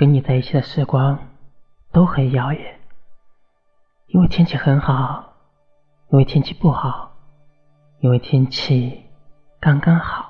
跟你在一起的时光都很遥远。因为天气很好因为天气不好因为天气刚刚好